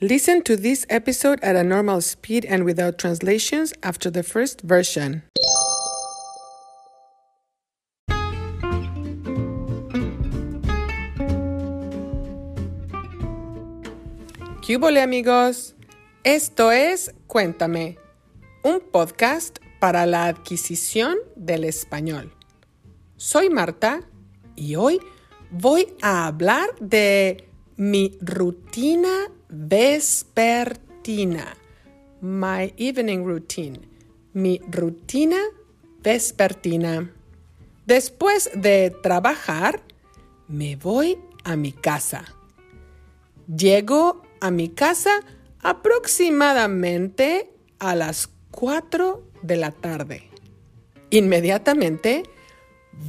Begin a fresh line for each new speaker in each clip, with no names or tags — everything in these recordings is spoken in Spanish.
Listen to this episode at a normal speed and without translations after the first version. ¿Qué amigos? Esto es Cuéntame, un podcast para la adquisición del español. Soy Marta y hoy voy a hablar de mi rutina vespertina. My evening routine. Mi rutina vespertina. Después de trabajar, me voy a mi casa. Llego a mi casa aproximadamente a las 4 de la tarde. Inmediatamente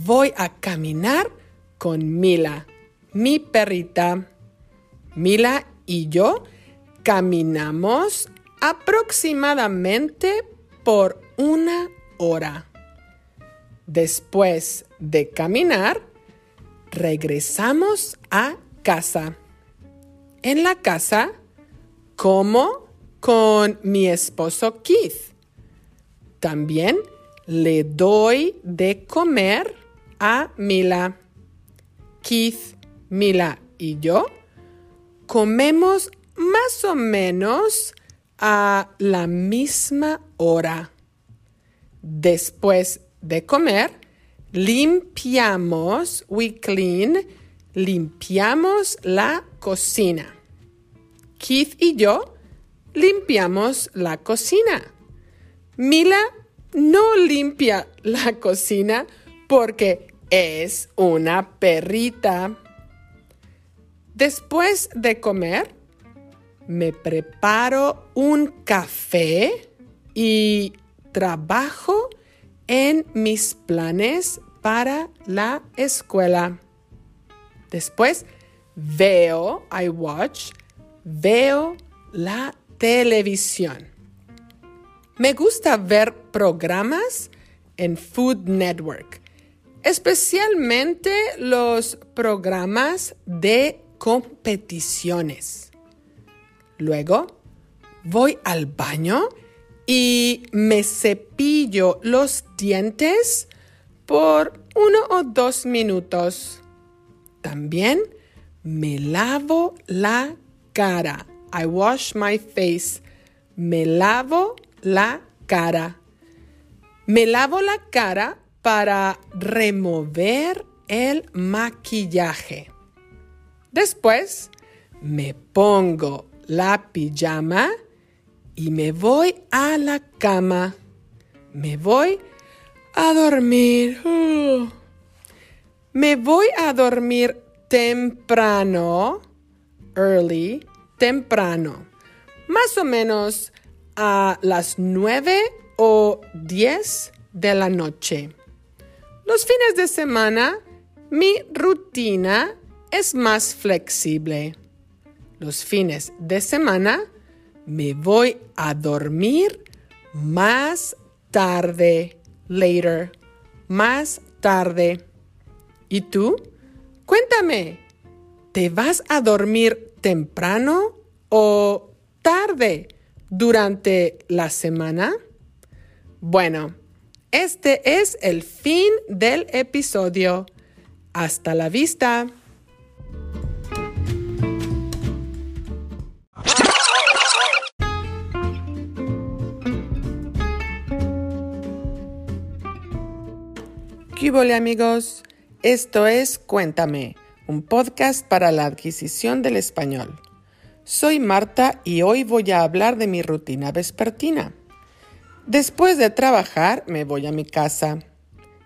voy a caminar con Mila, mi perrita. Mila y yo caminamos aproximadamente por una hora. Después de caminar, regresamos a casa. En la casa, como con mi esposo Keith. También le doy de comer a Mila. Keith, Mila y yo comemos más o menos a la misma hora. Después de comer, limpiamos, we clean, limpiamos la cocina. Keith y yo limpiamos la cocina. Mila no limpia la cocina porque es una perrita. Después de comer, me preparo un café y trabajo en mis planes para la escuela. Después veo, I watch, veo la televisión. Me gusta ver programas en Food Network, especialmente los programas de competiciones. Luego voy al baño y me cepillo los dientes por uno o dos minutos. También me lavo la cara. I wash my face. Me lavo la cara. Me lavo la cara para remover el maquillaje. Después me pongo la pijama y me voy a la cama. Me voy a dormir. Uh. Me voy a dormir temprano, early, temprano, más o menos a las nueve o diez de la noche. Los fines de semana, mi rutina es más flexible. Los fines de semana me voy a dormir más tarde, later, más tarde. ¿Y tú? Cuéntame, ¿te vas a dormir temprano o tarde durante la semana? Bueno, este es el fin del episodio. Hasta la vista. Hola amigos? Esto es Cuéntame, un podcast para la adquisición del español. Soy Marta y hoy voy a hablar de mi rutina vespertina. Después de trabajar me voy a mi casa.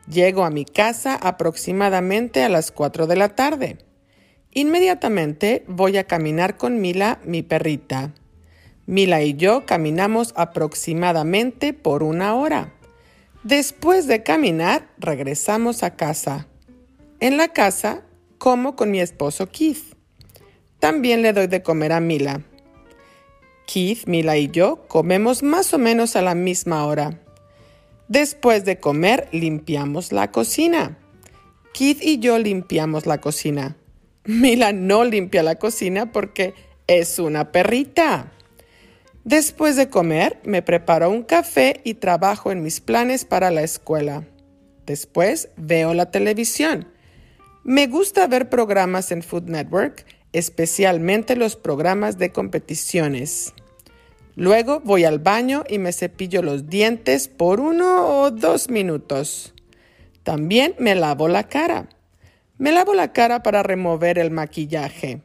Llego a mi casa aproximadamente a las 4 de la tarde. Inmediatamente voy a caminar con Mila, mi perrita. Mila y yo caminamos aproximadamente por una hora. Después de caminar, regresamos a casa. En la casa, como con mi esposo Keith. También le doy de comer a Mila. Keith, Mila y yo comemos más o menos a la misma hora. Después de comer, limpiamos la cocina. Keith y yo limpiamos la cocina. Mila no limpia la cocina porque Es una perrita. Después de comer, me preparo un café y trabajo en mis planes para la escuela. Después veo la televisión. Me gusta ver programas en Food Network, especialmente los programas de competiciones. Luego voy al baño y me cepillo los dientes por uno o dos minutos. También me lavo la cara. Me lavo la cara para remover el maquillaje.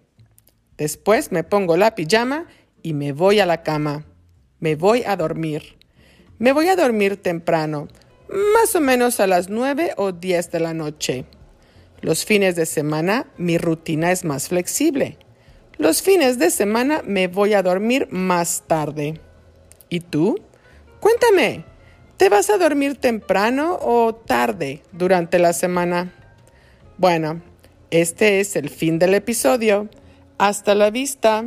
Después me pongo la pijama y me voy a la cama. Me voy a dormir. Me voy a dormir temprano, más o menos a las nueve o diez de la noche. Los fines de semana mi rutina es más flexible. Los fines de semana me voy a dormir más tarde. ¿Y tú? Cuéntame, ¿te vas a dormir temprano o tarde durante la semana? Bueno, este es el fin del episodio. Hasta la vista.